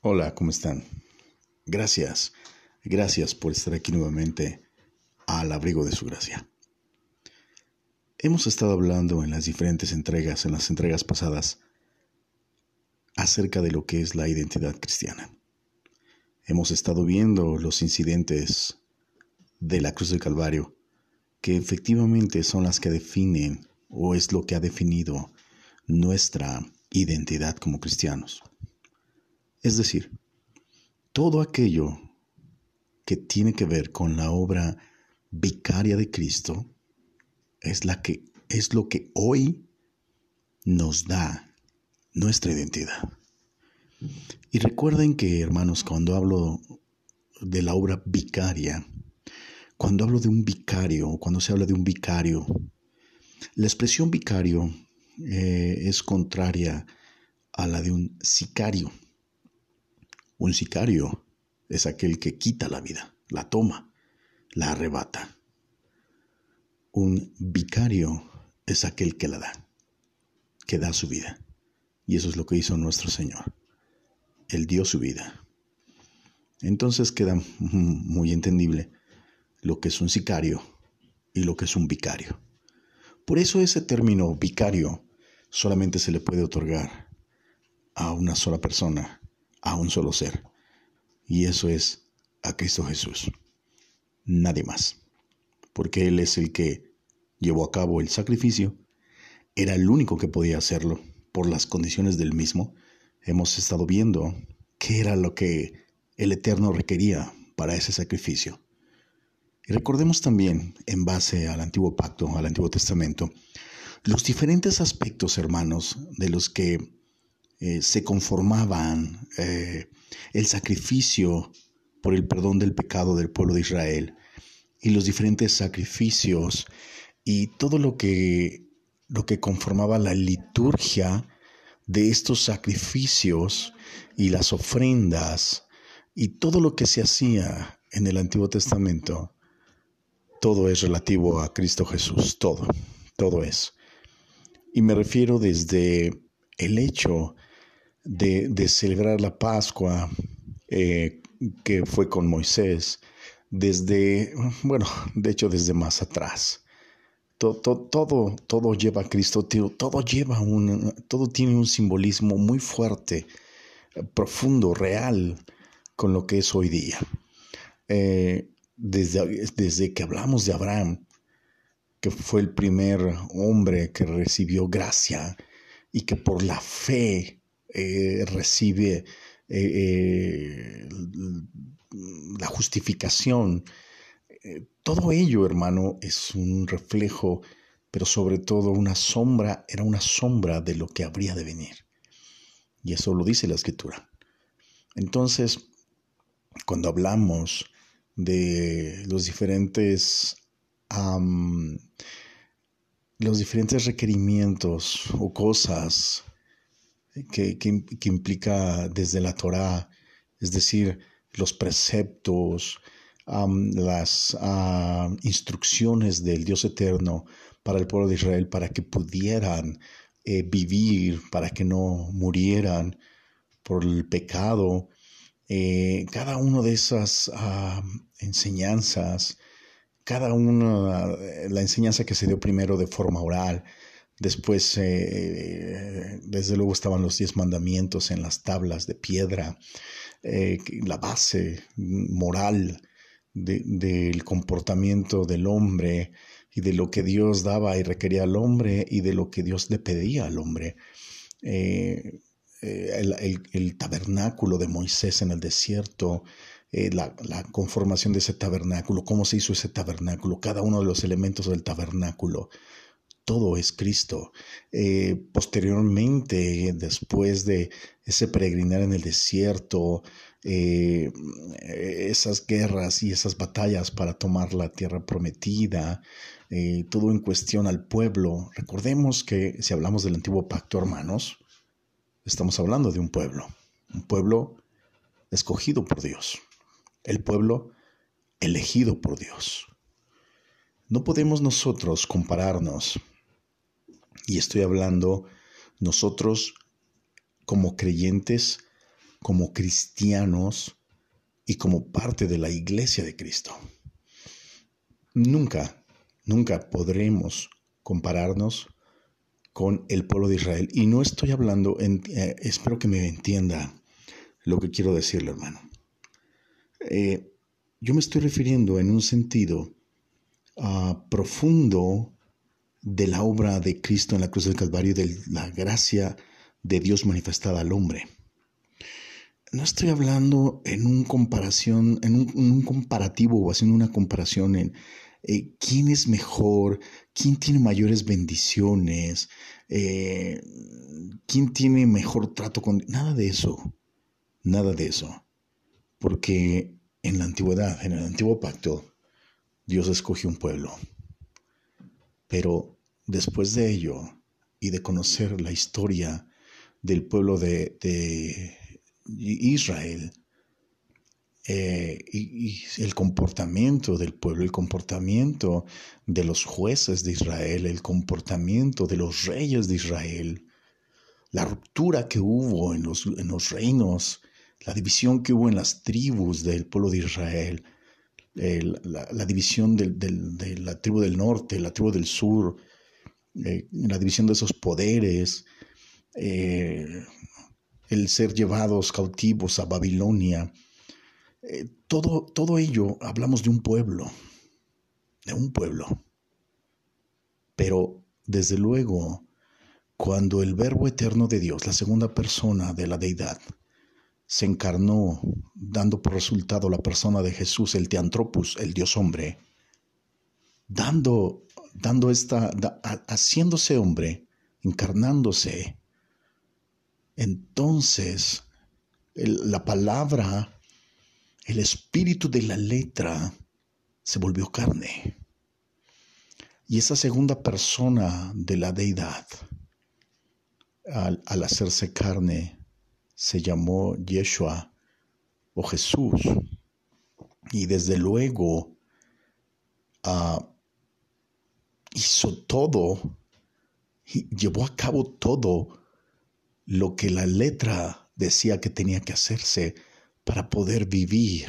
Hola, ¿cómo están? Gracias, gracias por estar aquí nuevamente al abrigo de su gracia. Hemos estado hablando en las diferentes entregas, en las entregas pasadas, acerca de lo que es la identidad cristiana. Hemos estado viendo los incidentes de la cruz del Calvario, que efectivamente son las que definen o es lo que ha definido nuestra identidad como cristianos. Es decir, todo aquello que tiene que ver con la obra vicaria de Cristo es, lo que hoy nos da nuestra identidad. Y recuerden que, hermanos, cuando hablo de la obra vicaria, cuando hablo de un vicario, cuando se habla de un vicario, la expresión vicario eh, es contraria a la de un sicario. Un sicario es aquel que quita la vida, la toma, la arrebata. Un vicario es aquel que la da, que da su vida. Y eso es lo que hizo nuestro Señor. Él dio su vida. Entonces queda muy entendible lo que es un sicario y lo que es un vicario. Por eso ese término vicario solamente se le puede otorgar a una sola persona a un solo ser. Y eso es a Cristo Jesús. Nadie más. Porque Él es el que llevó a cabo el sacrificio. Era el único que podía hacerlo por las condiciones del mismo. Hemos estado viendo qué era lo que el Eterno requería para ese sacrificio. Y recordemos también, en base al antiguo pacto, al Antiguo Testamento, los diferentes aspectos, hermanos, de los que eh, se conformaban eh, el sacrificio por el perdón del pecado del pueblo de Israel y los diferentes sacrificios y todo lo que, lo que conformaba la liturgia de estos sacrificios y las ofrendas y todo lo que se hacía en el Antiguo Testamento, todo es relativo a Cristo Jesús, todo, todo es. Y me refiero desde el hecho de, celebrar la Pascua eh, que fue con Moisés, desde, bueno, de hecho desde más atrás. Todo, todo, todo, lleva a Cristo, todo lleva un, todo tiene un simbolismo muy fuerte, profundo, real, con lo que es hoy día. Eh, desde, desde que hablamos de Abraham, que fue el primer hombre que recibió gracia y que por la fe eh, recibe eh, eh, la justificación. todo ello, hermano, es un reflejo, pero sobre todo una sombra, era una sombra de lo que habría de venir. Y eso lo dice la escritura. Entonces, cuando hablamos de los diferentes los diferentes requerimientos o cosas que, implica desde la Torá, es decir, los preceptos, las instrucciones del Dios eterno para el pueblo de Israel, para que pudieran eh, vivir, para que no murieran por el pecado. Eh, cada una de esas enseñanzas, cada una, la enseñanza que se dio primero de forma oral, Después, eh, desde luego, estaban los diez mandamientos en las tablas de piedra, eh, la base moral del comportamiento del hombre y de lo que Dios daba y requería al hombre y de lo que Dios le pedía al hombre. Eh, el, tabernáculo de Moisés en el desierto, la, la, conformación de ese tabernáculo, cómo se hizo ese tabernáculo, cada uno de los elementos del tabernáculo, todo es Cristo. Eh, posteriormente, después de ese peregrinar en el desierto, eh, esas guerras y esas batallas para tomar la tierra prometida, eh, todo en cuestión al pueblo. Recordemos que si hablamos del antiguo pacto, hermanos, estamos hablando de un pueblo, un pueblo escogido por Dios, el pueblo elegido por Dios. No podemos nosotros compararnos y estoy hablando nosotros como creyentes como cristianos y como parte de la iglesia de Cristo. Nunca, nunca podremos compararnos con el pueblo de Israel. Y no estoy hablando, en, eh, espero que me entienda lo que quiero decirle, hermano. Eh, yo me estoy refiriendo en un sentido ah, profundo de la obra de Cristo en la cruz del Calvario, de la gracia de Dios manifestada al hombre. No estoy hablando en un comparación, en un comparativo o haciendo una comparación en, eh, quién es mejor, quién tiene mayores bendiciones, eh, quién tiene mejor trato con... Nada de eso, nada de eso. Porque en la antigüedad, en el antiguo pacto, Dios escogió un pueblo. Pero después de ello y de conocer la historia del pueblo de, Israel, eh, y, el comportamiento del pueblo, el comportamiento de los jueces de Israel, el comportamiento de los reyes de Israel, la ruptura que hubo en los, en los reinos, la división que hubo en las tribus del pueblo de Israel, la, división de la tribu del norte, la tribu del sur, eh, la división de esos poderes, eh, el ser llevados cautivos a Babilonia, eh, todo, todo ello hablamos de un pueblo, de un pueblo. Pero desde luego, cuando el Verbo eterno de Dios, la segunda persona de la deidad, se encarnó, dando por resultado la persona de Jesús, el Teantropus, el Dios hombre, dando, dando esta, haciéndose hombre, encarnándose, entonces la palabra el espíritu de la letra se volvió carne. Y esa segunda persona de la deidad, al, hacerse carne, se llamó Yeshua o Jesús. Y desde luego ah, hizo todo, y llevó a cabo todo lo que la letra decía que tenía que hacerse para poder vivir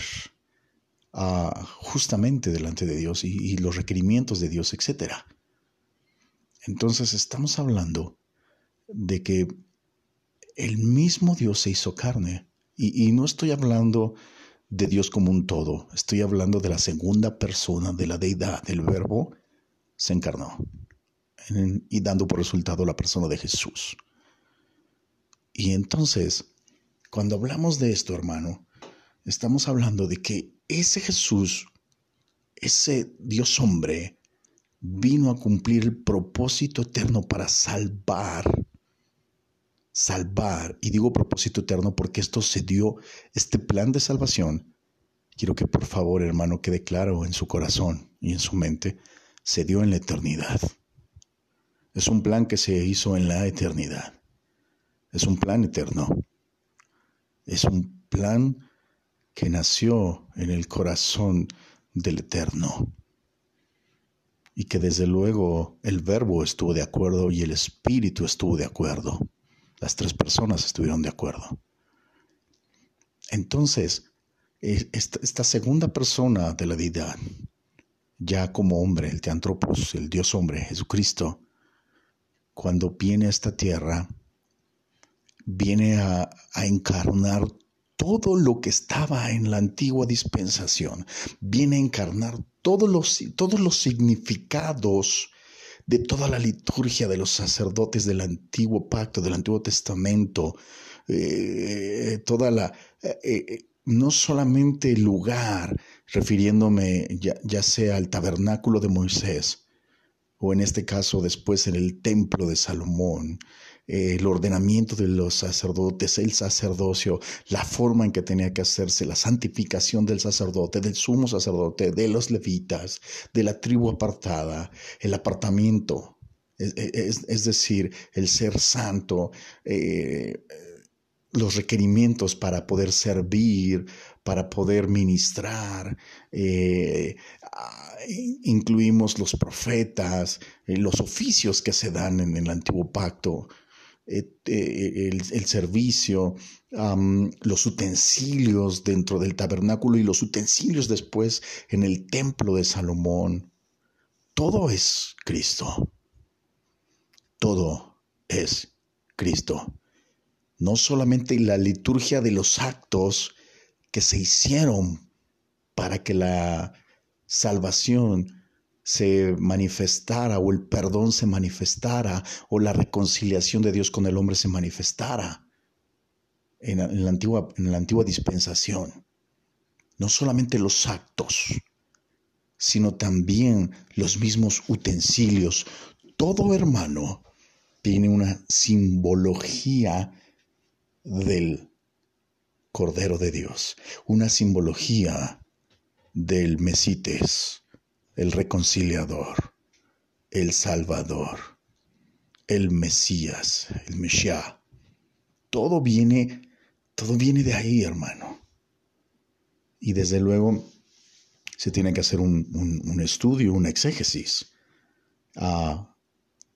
ah, justamente delante de Dios y, los requerimientos de Dios, etc. Entonces estamos hablando de que el mismo Dios se hizo carne. Y, no estoy hablando de Dios como un todo, estoy hablando de la segunda persona de la deidad, el verbo se encarnó y dando por resultado la persona de Jesús. Y entonces, cuando hablamos de esto, hermano, Estamos hablando de que ese Jesús, ese Dios hombre, vino a cumplir el propósito eterno para salvar. Salvar. Y digo propósito eterno porque esto se dio, este plan de salvación. Quiero que por favor, hermano, quede claro en su corazón y en su mente. Se dio en la eternidad. Es un plan que se hizo en la eternidad. Es un plan eterno. Es un plan que nació en el corazón del Eterno y que desde luego el verbo estuvo de acuerdo y el espíritu estuvo de acuerdo. Las tres personas estuvieron de acuerdo. Entonces, e, esta, segunda persona de la deidad, ya como hombre, el teantropos, el Dios hombre, Jesucristo, cuando viene a esta tierra, viene a, a encarnar todo lo que estaba en la antigua dispensación. Viene a encarnar todos los, todos los significados de toda la liturgia de los sacerdotes del antiguo pacto, del antiguo testamento, eh, toda la, eh, eh, no solamente el lugar, refiriéndome ya, ya sea al tabernáculo de Moisés, o en este caso después en el templo de Salomón, el ordenamiento de los sacerdotes, el sacerdocio, la forma en que tenía que hacerse, la santificación del sacerdote, del sumo sacerdote, de los levitas, de la tribu apartada, el apartamiento, es, decir, el ser santo, eh, los requerimientos para poder servir, para poder ministrar. Eh, incluimos los profetas, eh, los oficios que se dan en el antiguo pacto, eh, eh, el, servicio, los utensilios dentro del tabernáculo y los utensilios después en el templo de Salomón. Todo es Cristo. Todo es Cristo. No solamente la liturgia de los actos que se hicieron para que la salvación se manifestara o el perdón se manifestara o la reconciliación de Dios con el hombre se manifestara en, la, antigua, en la antigua dispensación. No solamente los actos, sino también los mismos utensilios. Todo hermano tiene una simbología del Cordero de Dios, una simbología del Mesites el reconciliador, el Salvador, el Mesías, el Mesías. Todo viene, todo viene de ahí, hermano. Y desde luego se tiene que hacer un, estudio, una exégesis ah,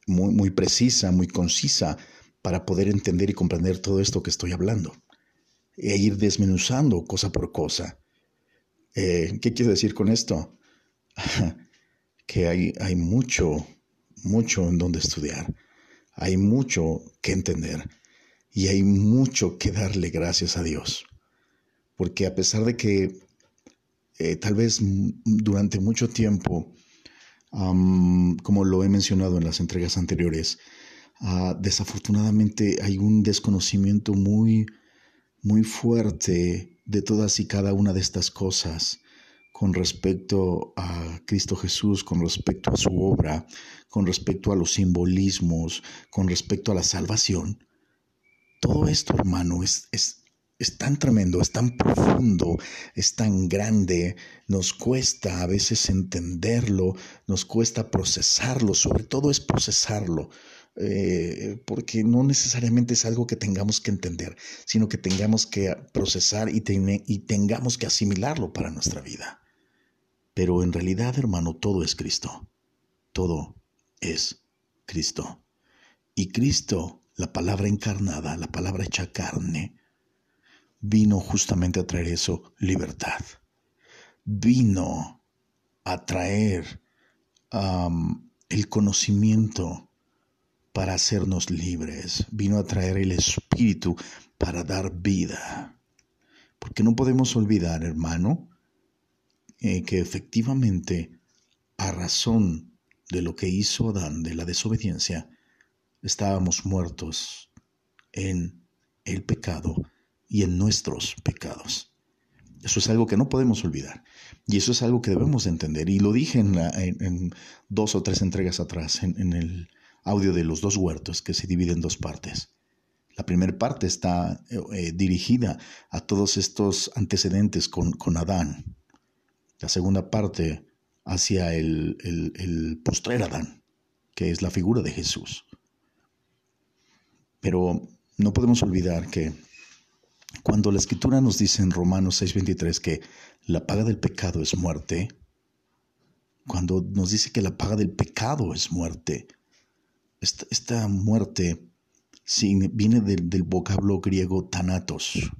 muy, muy precisa, muy concisa, para poder entender y comprender todo esto que estoy hablando. E ir desmenuzando cosa por cosa. Eh, ¿Qué quiero decir con esto? que hay, hay mucho, mucho en donde estudiar, hay mucho que entender y hay mucho que darle gracias a Dios. Porque a pesar de que eh, tal vez durante mucho tiempo, como lo he mencionado en las entregas anteriores, ah, desafortunadamente hay un desconocimiento muy, muy fuerte de todas y cada una de estas cosas con respecto a Cristo Jesús, con respecto a su obra, con respecto a los simbolismos, con respecto a la salvación. Todo esto, hermano, es, es, es tan tremendo, es tan profundo, es tan grande, nos cuesta a veces entenderlo, nos cuesta procesarlo, sobre todo es procesarlo. Eh, porque no necesariamente es algo que tengamos que entender, sino que tengamos que procesar y, y tengamos que asimilarlo para nuestra vida. Pero en realidad, hermano, todo es Cristo. Todo es Cristo. Y Cristo, la palabra encarnada, la palabra hecha carne, vino justamente a traer eso, libertad. Vino a traer el conocimiento para hacernos libres. Vino a traer el Espíritu para dar vida. Porque no podemos olvidar, hermano, eh, que efectivamente, a razón de lo que hizo Adán, de la desobediencia, estábamos muertos en el pecado y en nuestros pecados. Eso es algo que no podemos olvidar. Y eso es algo que debemos entender. Y lo dije en, dos o tres entregas atrás, en, el audio de los dos huertos, que se divide en dos partes. La primera parte está eh, dirigida a todos estos antecedentes con, con Adán, la segunda parte hacia el, el, postrer Adán, que es la figura de Jesús. Pero no podemos olvidar que cuando la escritura nos dice en Romanos 6:23 que la paga del pecado es muerte, cuando nos dice que la paga del pecado es muerte, esta, muerte viene del, del vocablo griego thanatos,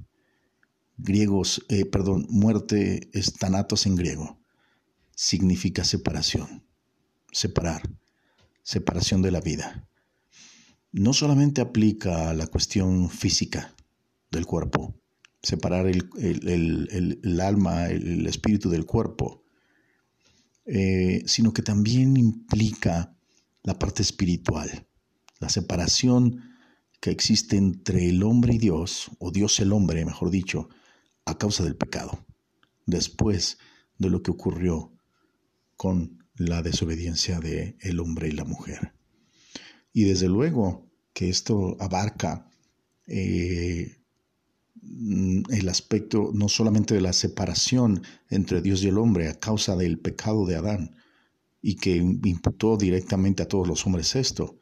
griegos, eh, perdón, muerte es tanatos en griego, significa separación, separar, separación de la vida. No solamente aplica a la cuestión física del cuerpo, separar el, alma, el, espíritu del cuerpo, eh, sino que también implica la parte espiritual, la separación que existe entre el hombre y Dios, o Dios el hombre, mejor dicho, a causa del pecado, después de lo que ocurrió con la desobediencia de el hombre y la mujer. Y desde luego que esto abarca eh, el aspecto no solamente de la separación entre Dios y el hombre a causa del pecado de Adán, y que imputó directamente a todos los hombres esto,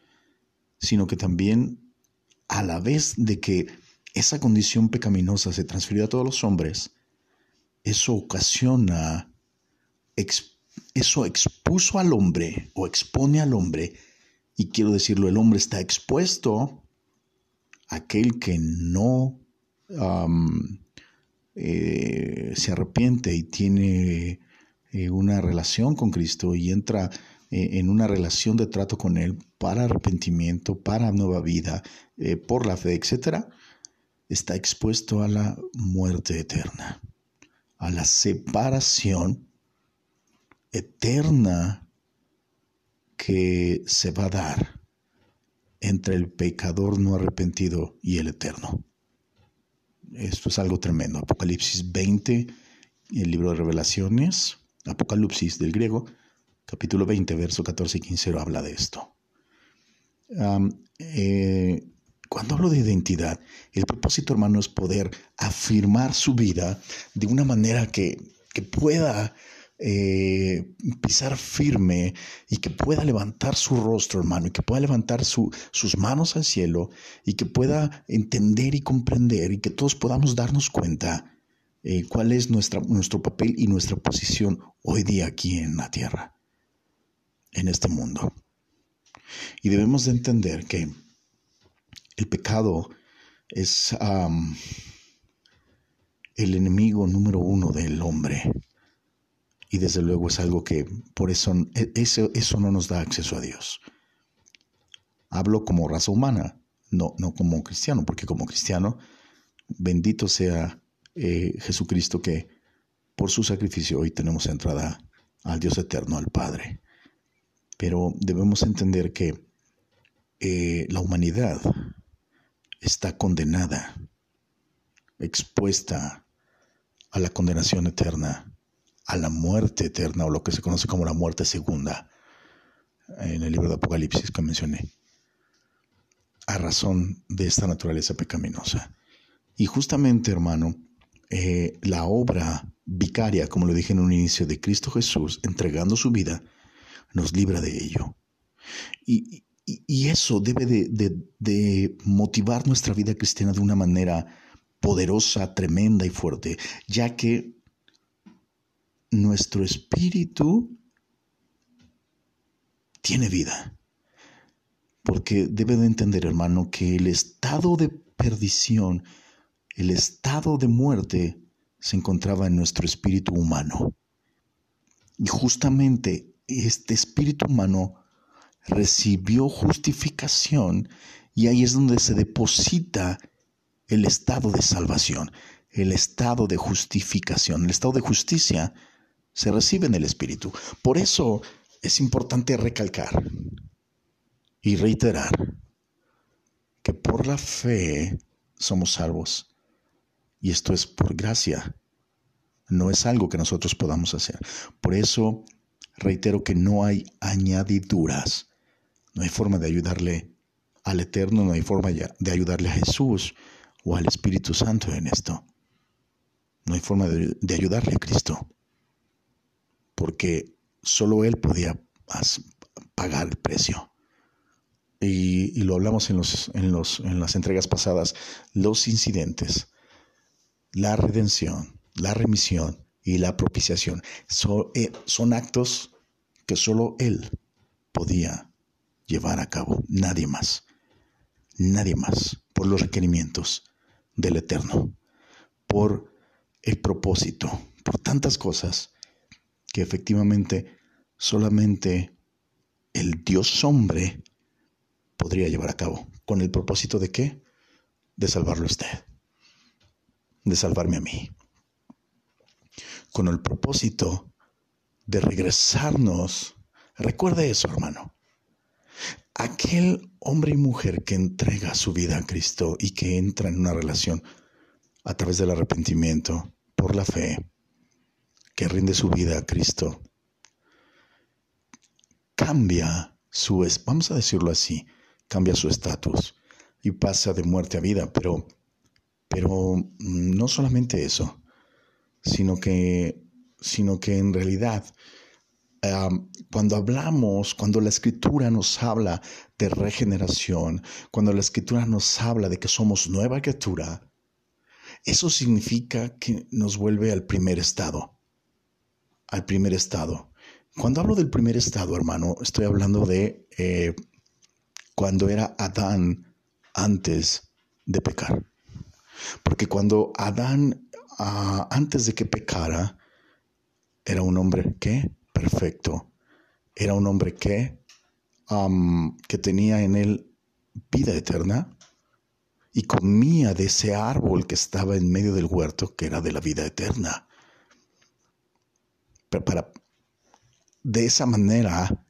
sino que también a la vez de que esa condición pecaminosa se transfirió a todos los hombres, eso ocasiona, eso expuso al hombre o expone al hombre, y quiero decirlo, el hombre está expuesto aquel que no eh, se arrepiente y tiene eh, una relación con Cristo y entra eh, en una relación de trato con Él para arrepentimiento, para nueva vida, por la fe, etc., está expuesto a la muerte eterna, a la separación eterna que se va a dar entre el pecador no arrepentido y el eterno. Esto es algo tremendo. Apocalipsis 20, el libro de revelaciones, Apocalipsis del griego, capítulo 20, verso 14 y 15 habla de esto. Eh, cuando hablo de identidad, el propósito, hermano, es poder afirmar su vida de una manera que, que pueda eh, pisar firme y que pueda levantar su rostro, hermano, y que pueda levantar sus manos al cielo y que pueda entender y comprender y que todos podamos darnos cuenta eh, cuál es nuestra, nuestro papel y nuestra posición hoy día aquí en la tierra, en este mundo. Y debemos de entender que el pecado es el enemigo número uno del hombre y desde luego es algo que por eso, e, eso, eso no nos da acceso a Dios. Hablo como raza humana, no, no como cristiano, porque como cristiano, bendito sea eh, Jesucristo que por su sacrificio hoy tenemos entrada al Dios eterno, al Padre. Pero debemos entender que eh, la humanidad está condenada, expuesta a la condenación eterna a la muerte eterna o lo que se conoce como la muerte segunda en el libro de Apocalipsis que mencioné, a razón de esta naturaleza pecaminosa. Y justamente, hermano, eh, la obra vicaria, como lo dije en un inicio, de Cristo Jesús, entregando su vida, nos libra de ello. Y, eso debe de motivar nuestra vida cristiana de una manera poderosa, tremenda y fuerte, ya que nuestro espíritu tiene vida. Porque debe de entender, hermano, que el estado de perdición, el estado de muerte, se encontraba en nuestro espíritu humano. Y justamente este espíritu humano recibió justificación y ahí es donde se deposita el estado de salvación, el estado de justificación, el estado de justicia se recibe en el Espíritu. Por eso es importante recalcar y reiterar que por la fe somos salvos. Y esto es por gracia. No es algo que nosotros podamos hacer. Por eso reitero que no hay añadiduras. No hay forma de ayudarle al Eterno, no hay forma de ayudarle a Jesús o al Espíritu Santo en esto. No hay forma de, ayudarle a Cristo porque solo Él podía pagar el precio. Y, lo hablamos en, los, en, los, en las entregas pasadas, los incidentes, la redención, la remisión y la propiciación eh, son actos que solo Él podía llevar a cabo, nadie más, nadie más, por los requerimientos del Eterno, por el propósito, por tantas cosas que efectivamente solamente el Dios hombre podría llevar a cabo. ¿Con el propósito de qué? De salvarlo a usted, de salvarme a mí. Con el propósito de regresarnos. Recuerda eso, hermano. Aquel hombre y mujer que entrega su vida a Cristo y que entra en una relación a través del arrepentimiento, por la fe, que rinde su vida a Cristo, cambia su, vamos a decirlo así, cambia su estatus y pasa de muerte a vida, pero, pero no solamente eso, sino que, sino que en realidad cuando hablamos, cuando la escritura nos habla de regeneración, cuando la escritura nos habla de que somos nueva criatura, eso significa que nos vuelve al primer estado al primer estado. Cuando hablo del primer estado, hermano, estoy hablando de eh, cuando era Adán antes de pecar. Porque cuando Adán, ah, antes de que pecara, era un hombre que perfecto. Era un hombre que, que tenía en él vida eterna y comía de ese árbol que estaba en medio del huerto, que era de la vida eterna. Pero para, de esa manera,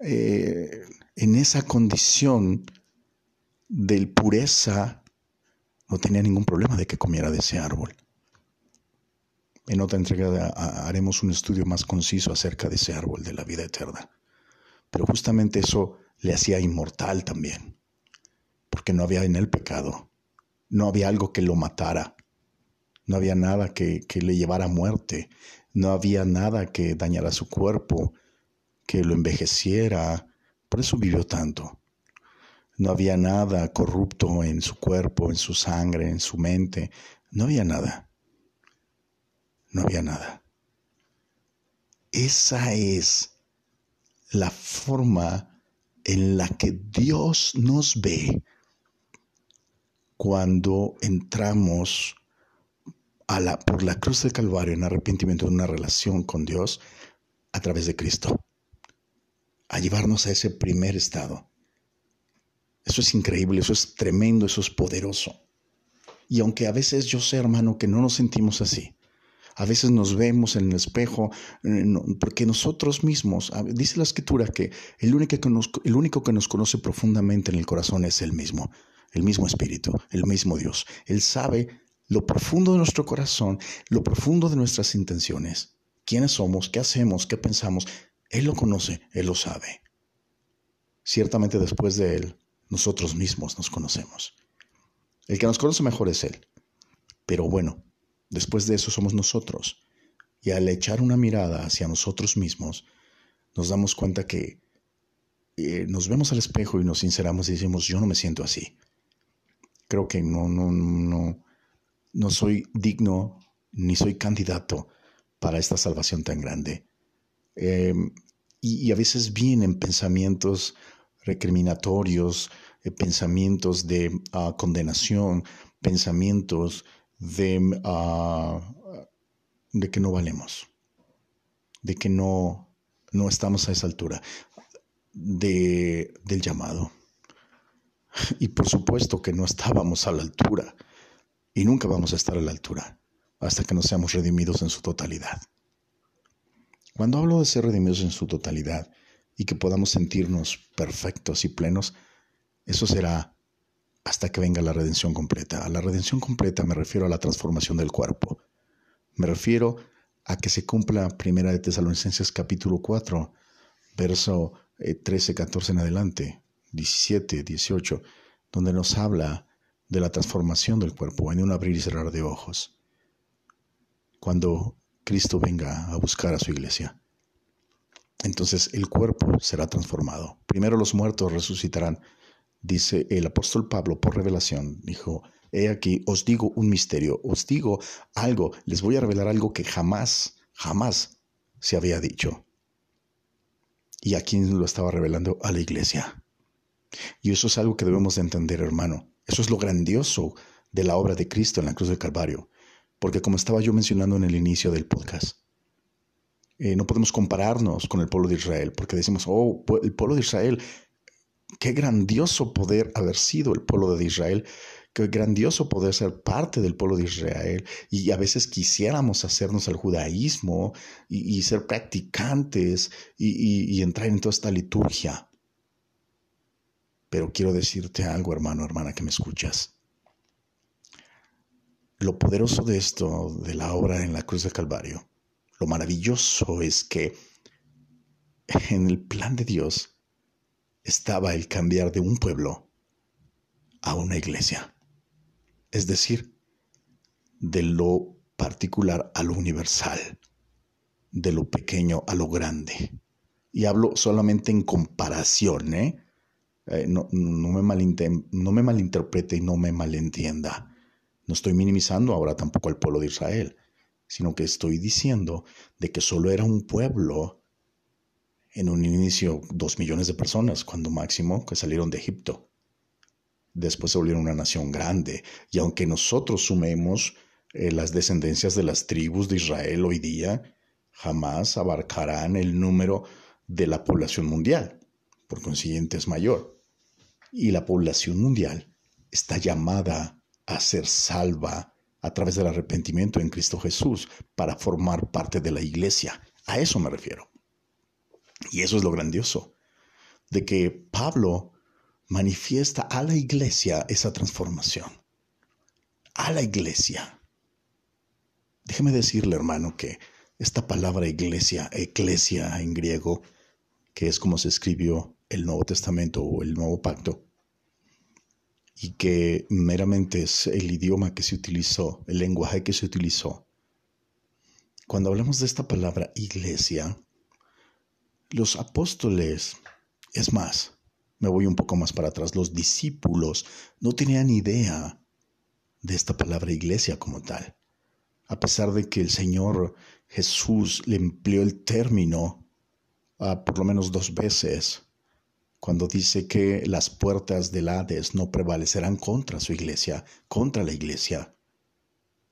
eh, en esa condición de pureza, no tenía ningún problema de que comiera de ese árbol. En otra entrega haremos un estudio más conciso acerca de ese árbol de la vida eterna. Pero justamente eso le hacía inmortal también, porque no había en él pecado, no había algo que lo matara, no había nada que, que le llevara a muerte, no había nada que dañara su cuerpo, que lo envejeciera, por eso vivió tanto. No había nada corrupto en su cuerpo, en su sangre, en su mente, no había nada. No había nada. Esa es la forma en la que Dios nos ve cuando entramos por la cruz del Calvario en arrepentimiento de una relación con Dios a través de Cristo, a llevarnos a ese primer estado. Eso es increíble, eso es tremendo, eso es poderoso. Y aunque a veces yo sé, hermano, que no nos sentimos así, a veces nos vemos en el espejo, eh, porque nosotros mismos, dice la escritura que el único que, nos, el único que nos conoce profundamente en el corazón es Él mismo, el mismo Espíritu, el mismo Dios. Él sabe lo profundo de nuestro corazón, lo profundo de nuestras intenciones, quiénes somos, qué hacemos, qué pensamos. Él lo conoce, Él lo sabe. Ciertamente después de Él, nosotros mismos nos conocemos. El que nos conoce mejor es Él. Pero bueno, Después de eso somos nosotros. Y al echar una mirada hacia nosotros mismos, nos damos cuenta que eh, nos vemos al espejo y nos sinceramos y decimos, yo no me siento así. Creo que no, no, no, no soy digno ni soy candidato para esta salvación tan grande. Em, y, a veces vienen pensamientos recriminatorios, eh, pensamientos de ah, condenación, pensamientos de, ah, de que no valemos, de que no, no estamos a esa altura de, del llamado. Y por supuesto que no estábamos a la altura y nunca vamos a estar a la altura hasta que no seamos redimidos en su totalidad. Cuando hablo de ser redimidos en su totalidad y que podamos sentirnos perfectos y plenos, eso será hasta que venga la redención completa. A la redención completa me refiero a la transformación del cuerpo. Me refiero a que se cumpla Primera de Tesalonicenses capítulo 4, verso 13, eh, 14 en adelante, 17, 18, donde nos habla de la transformación del cuerpo en un abrir y cerrar de ojos. Cuando Cristo venga a buscar a su iglesia. Entonces el cuerpo será transformado. Primero los muertos resucitarán dice el apóstol Pablo por revelación, dijo, he aquí, os digo un misterio, os digo algo, les voy a revelar algo que jamás, jamás se había dicho. ¿Y a quién lo estaba revelando? A la iglesia. Y eso es algo que debemos de entender, hermano. Eso es lo grandioso de la obra de Cristo en la cruz del Calvario. Porque como estaba yo mencionando en el inicio del podcast, eh, no podemos compararnos con el pueblo de Israel, porque decimos, oh, el pueblo de Israel Qué grandioso poder haber sido el pueblo de Israel, qué grandioso poder ser parte del pueblo de Israel y a veces quisiéramos hacernos al judaísmo y, ser practicantes y, y entrar en toda esta liturgia. Pero quiero decirte algo, hermano, hermana, que me escuchas. Lo poderoso de esto, de la obra en la cruz del Calvario, lo maravilloso es que en el plan de Dios, estaba el cambiar de un pueblo a una iglesia. Es decir, de lo particular a lo universal, de lo pequeño a lo grande. Y hablo solamente en comparación, ¿eh? eh no, me no me malinterprete y no me malentienda. No estoy minimizando ahora tampoco al pueblo de Israel, sino que estoy diciendo de que solo era un pueblo en un inicio dos millones de personas, cuando máximo que salieron de Egipto. después se volvieron una nación grande. Y aunque nosotros sumemos eh, las descendencias de las tribus de Israel hoy día, jamás abarcarán el número de la población mundial. Por consiguiente es mayor. Y la población mundial está llamada a ser salva a través del arrepentimiento en Cristo Jesús para formar parte de la iglesia. A eso me refiero. Y eso es lo grandioso, de que Pablo manifiesta a la iglesia esa transformación. A la iglesia. Déjeme decirle, hermano, que esta palabra iglesia, eclesia en griego, que es como se escribió el Nuevo Testamento o el Nuevo Pacto, y que meramente es el idioma que se utilizó, el lenguaje que se utilizó. Cuando hablamos de esta palabra iglesia, los apóstoles, es más, me voy un poco más para atrás, los discípulos no tenían idea de esta palabra iglesia como tal. A pesar de que el Señor Jesús le empleó el término ah, por lo menos dos veces, cuando dice que las puertas del Hades no prevalecerán contra su iglesia, contra la iglesia,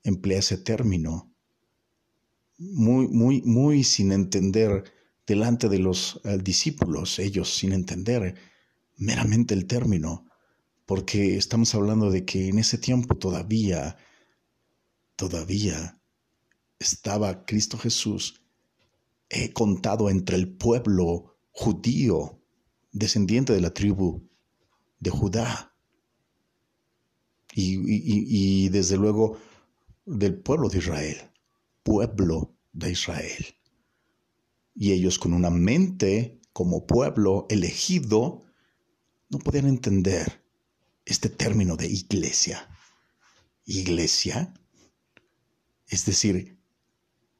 emplea ese término muy, muy, muy sin entender delante de los eh, discípulos, ellos sin entender meramente el término, porque estamos hablando de que en ese tiempo todavía, todavía estaba Cristo Jesús he contado entre el pueblo judío, descendiente de la tribu de Judá, y desde luego del pueblo de Israel, pueblo de Israel. Y ellos con una mente como pueblo elegido, no podían entender este término de iglesia. Iglesia, es decir,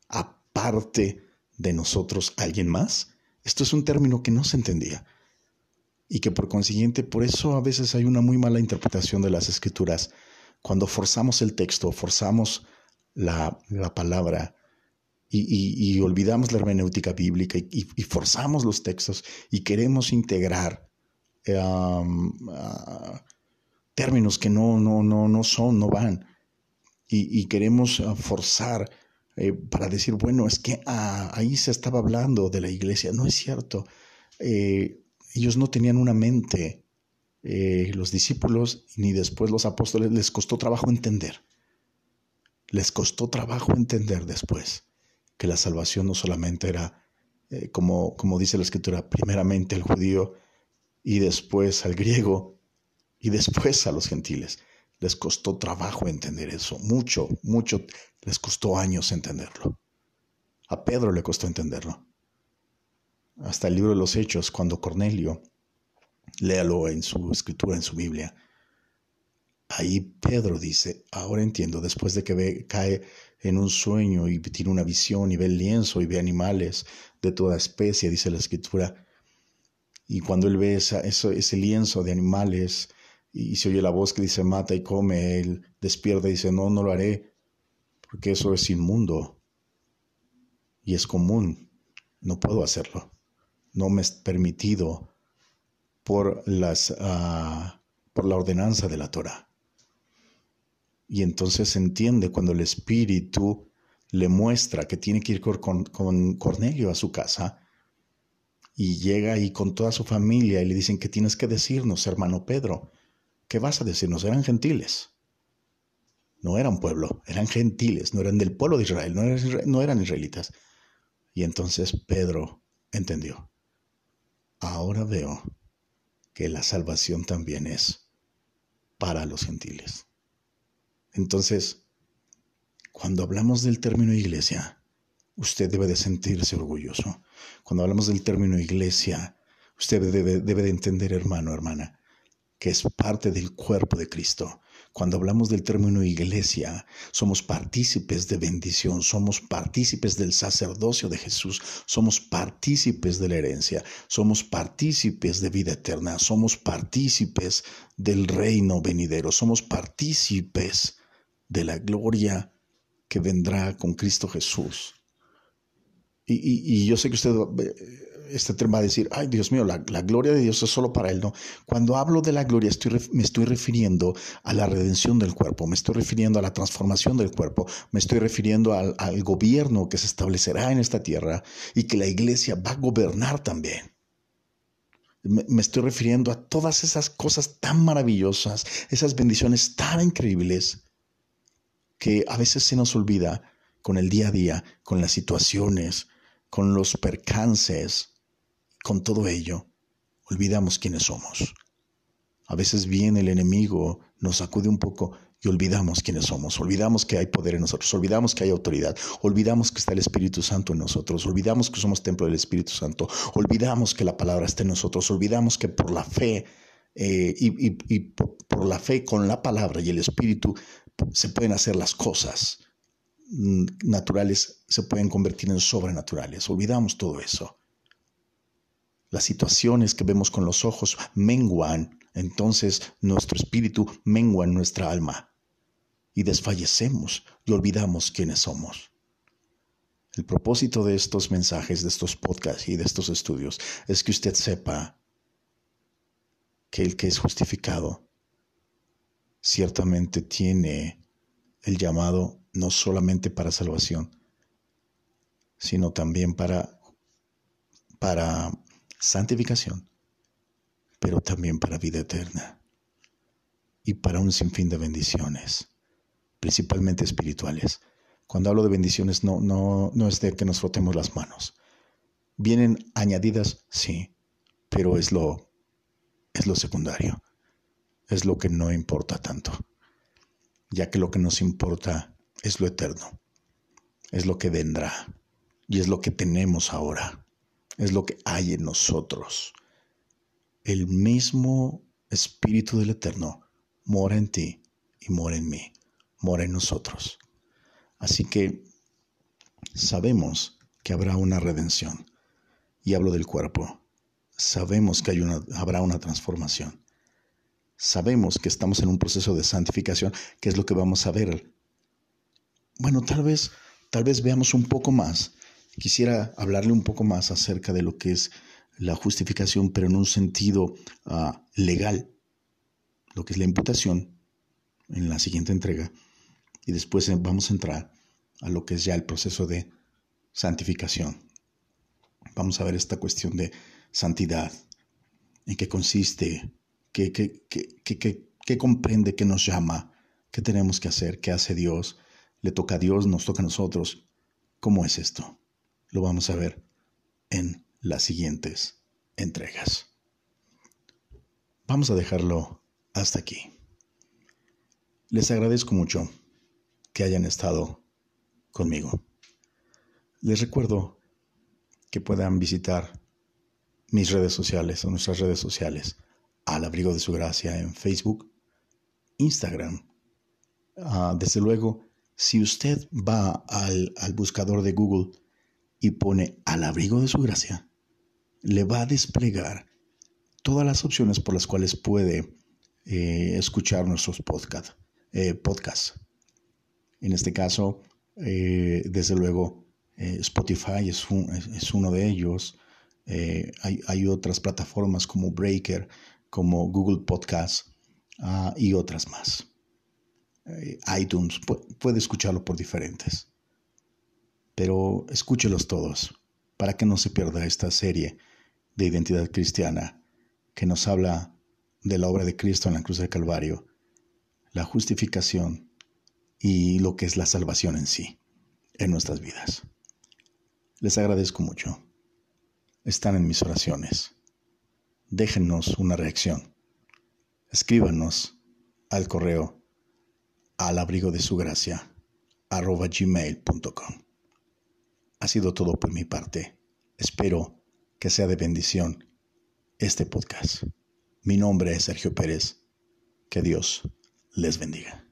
aparte de nosotros alguien más. Esto es un término que no se entendía y que por consiguiente, por eso a veces hay una muy mala interpretación de las escrituras. Cuando forzamos el texto, forzamos la, palabra y, olvidamos la hermenéutica bíblica y, forzamos los textos y queremos integrar términos que no, no, no, no son, no van. Y, queremos ah, forzar eh, para decir, bueno, es que ah, ahí se estaba hablando de la iglesia. No es cierto. Eh, ellos no tenían una mente. Eh, los discípulos ni después los apóstoles les costó trabajo entender. Les costó trabajo entender después que la salvación no solamente era, como, como dice la escritura, primeramente el judío, y después al griego y después a los gentiles. Les costó trabajo entender eso, mucho, mucho, les costó años entenderlo. A Pedro le costó entenderlo. Hasta el libro de los Hechos, cuando Cornelio, léalo en su escritura, en su Biblia, ahí Pedro dice, ahora entiendo, después de que ve, cae en un sueño y tiene una visión y ve el lienzo y ve animales de toda especie, dice la escritura, y cuando él ve ese lienzo de animales y, se oye la voz que dice mata y come, él despierta y dice no, no lo haré, porque eso es inmundo y es común, no puedo hacerlo, no me es permitido por, las, ah, por la ordenanza de la Torah. Y entonces entiende cuando el Espíritu le muestra que tiene que ir con, con Cornelio a su casa, y llega ahí con toda su familia y le dicen que tienes que decirnos, hermano Pedro, ¿qué vas a decirnos? Eran gentiles. No eran pueblo, eran gentiles, no eran del pueblo de Israel, no eran, no eran israelitas. Y entonces Pedro entendió. Ahora veo que la salvación también es para los gentiles. Entonces, cuando hablamos del término iglesia, usted debe de sentirse orgulloso. Cuando hablamos del término iglesia, usted debe, de entender, hermano, hermana, que es parte del cuerpo de Cristo. Cuando hablamos del término iglesia, somos partícipes de bendición, somos partícipes del sacerdocio de Jesús, somos partícipes de la herencia, somos partícipes de vida eterna, somos partícipes del reino venidero, somos partícipes de la gloria que vendrá con Cristo Jesús. Y, yo sé que usted este tema va a decir, ay Dios mío, la, gloria de Dios es solo para Él. No, cuando hablo de la gloria estoy, me estoy refiriendo a la redención del cuerpo, me estoy refiriendo a la transformación del cuerpo, me estoy refiriendo al, al gobierno que se establecerá en esta tierra y que la iglesia va a gobernar también. Me estoy refiriendo a todas esas cosas tan maravillosas, esas bendiciones tan increíbles que a veces se nos olvida con el día a día, con las situaciones, con los percances, con todo ello, olvidamos quiénes somos. A veces viene el enemigo, nos sacude un poco y olvidamos quiénes somos, olvidamos que hay poder en nosotros, olvidamos que hay autoridad, olvidamos que está el Espíritu Santo en nosotros, olvidamos que somos templo del Espíritu Santo, olvidamos que la palabra está en nosotros, olvidamos que por la fe eh, y, y por la fe con la palabra y el Espíritu se pueden hacer las cosas mm, naturales, se pueden convertir en sobrenaturales. Olvidamos todo eso. Las situaciones que vemos con los ojos menguan, entonces nuestro espíritu mengua en nuestra alma y desfallecemos y olvidamos quiénes somos. El propósito de estos mensajes, de estos podcasts y de estos estudios es que usted sepa que el que es justificado ciertamente tiene el llamado no solamente para salvación, sino también para, para santificación, pero también para vida eterna y para un sinfín de bendiciones, principalmente espirituales. Cuando hablo de bendiciones no, no, no es de que nos frotemos las manos. Vienen añadidas, sí, pero es lo, es lo secundario es lo que no importa tanto, ya que lo que nos importa es lo eterno, es lo que vendrá y es lo que tenemos ahora, es lo que hay en nosotros. El mismo Espíritu del Eterno mora en ti y mora en mí, mora en nosotros. Así que sabemos que habrá una redención. Y hablo del cuerpo. Sabemos que habrá una transformación sabemos que estamos en un proceso de santificación, que es lo que vamos a ver. Bueno, tal vez, tal vez veamos un poco más. Quisiera hablarle un poco más acerca de lo que es la justificación, pero en un sentido ah, legal, lo que es la imputación en la siguiente entrega. Y después eh, vamos a entrar a lo que es ya el proceso de santificación. Vamos a ver esta cuestión de santidad, en qué consiste, que, comprende, que nos llama, qué tenemos que hacer, qué hace Dios, le toca a Dios, nos toca a nosotros. ¿Cómo es esto? Lo vamos a ver en las siguientes entregas. Vamos a dejarlo hasta aquí. Les agradezco mucho que hayan estado conmigo. Les recuerdo que puedan visitar mis redes sociales o nuestras redes sociales al abrigo de su gracia en Facebook, Instagram. Ah, desde luego, si usted va al, buscador de Google y pone al abrigo de su gracia, le va a desplegar todas las opciones por las cuales puede eh, escuchar nuestros eh, podcasts. En este caso, eh, desde luego, Spotify es, uno de ellos. Hay, otras plataformas como Breaker, como Google Podcast ah, y otras más. Eh, iTunes, puede escucharlo por diferentes. Pero escúchelos todos para que no se pierda esta serie de identidad cristiana que nos habla de la obra de Cristo en la cruz del Calvario, la justificación y lo que es la salvación en sí, en nuestras vidas. Les agradezco mucho. Están en mis oraciones déjenos una reacción. Escríbanos al correo al abrigo de su gracia arroba gmail.com. Ha sido todo por mi parte. Espero que sea de bendición este podcast. Mi nombre es Sergio Pérez. Que Dios les bendiga.